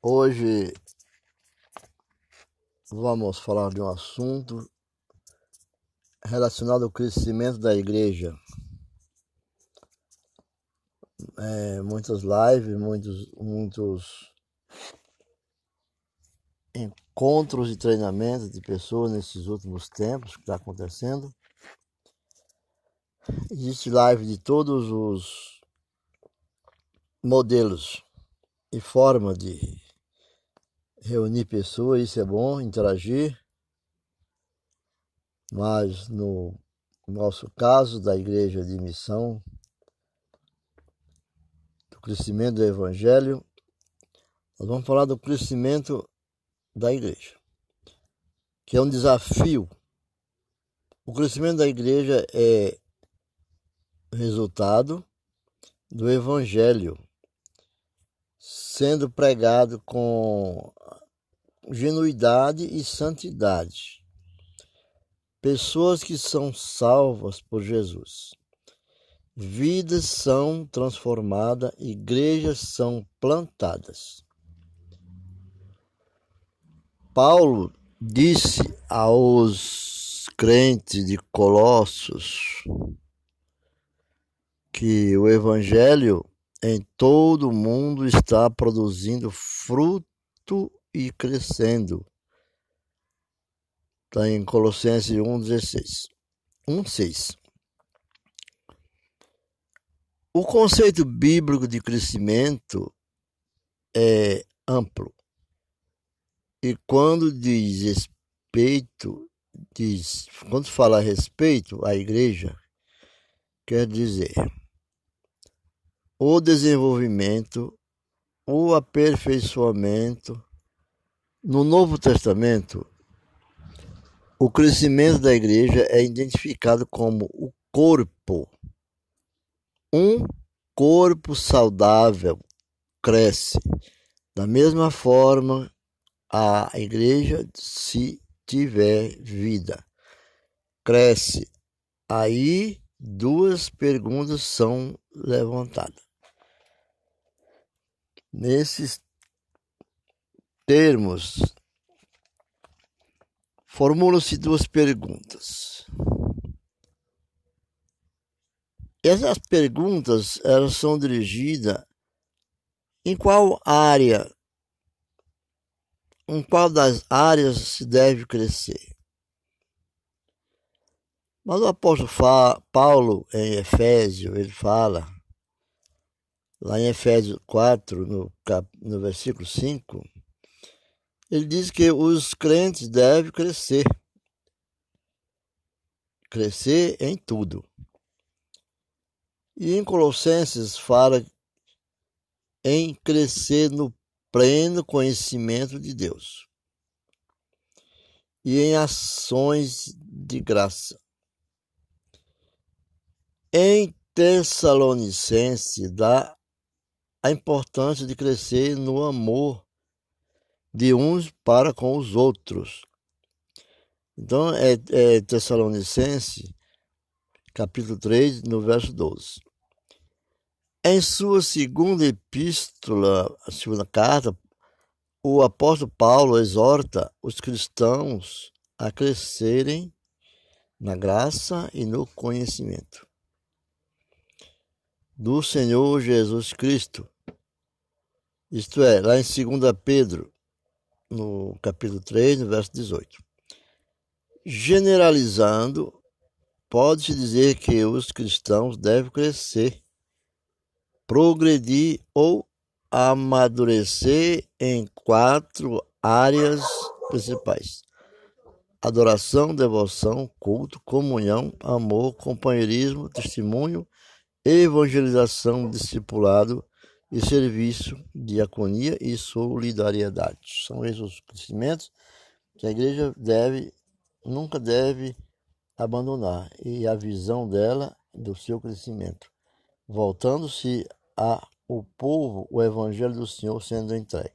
Hoje vamos falar de um assunto relacionado ao crescimento da igreja. É, muitas lives, muitos, muitos encontros e treinamentos de pessoas nesses últimos tempos que está acontecendo. Existe live de todos os modelos e forma de reunir pessoas, isso é bom, interagir. Mas no nosso caso da igreja de missão, do crescimento do evangelho, nós vamos falar do crescimento da igreja, que é um desafio. O crescimento da igreja é resultado do evangelho sendo pregado com genuidade e santidade. Pessoas que são salvas por Jesus. Vidas são transformadas, igrejas são plantadas. Paulo disse aos crentes de Colossos que o evangelho em todo o mundo está produzindo fruto e crescendo. Está em Colossenses 1,16. 1,6. O conceito bíblico de crescimento é amplo. E quando diz respeito, diz, quando fala respeito à igreja, quer dizer o desenvolvimento, o aperfeiçoamento. No Novo Testamento, o crescimento da igreja é identificado como o corpo. Um corpo saudável cresce. Da mesma forma, a igreja, se tiver vida, cresce. Aí, duas perguntas são levantadas. Nesses termos, formulam-se duas perguntas. Essas perguntas elas são dirigidas em qual área, em qual das áreas se deve crescer. Mas o apóstolo Paulo, em Efésio, ele fala lá em Efésios 4, no, cap, no versículo 5, ele diz que os crentes devem crescer. Crescer em tudo. E em Colossenses fala em crescer no pleno conhecimento de Deus e em ações de graça. Em Tessalonicense dá a importância de crescer no amor de uns para com os outros. Então, é, é Tessalonicense, capítulo 3, no verso 12. Em sua segunda epístola, a segunda carta, o apóstolo Paulo exorta os cristãos a crescerem na graça e no conhecimento do Senhor Jesus Cristo. Isto é, lá em 2 Pedro, no capítulo 3, no verso 18. Generalizando, pode-se dizer que os cristãos devem crescer, progredir ou amadurecer em quatro áreas principais: adoração, devoção, culto, comunhão, amor, companheirismo, testemunho evangelização, discipulado e serviço, diaconia e solidariedade. São esses os crescimentos que a igreja deve, nunca deve abandonar e a visão dela do seu crescimento, voltando-se a o povo, o evangelho do Senhor sendo entregue.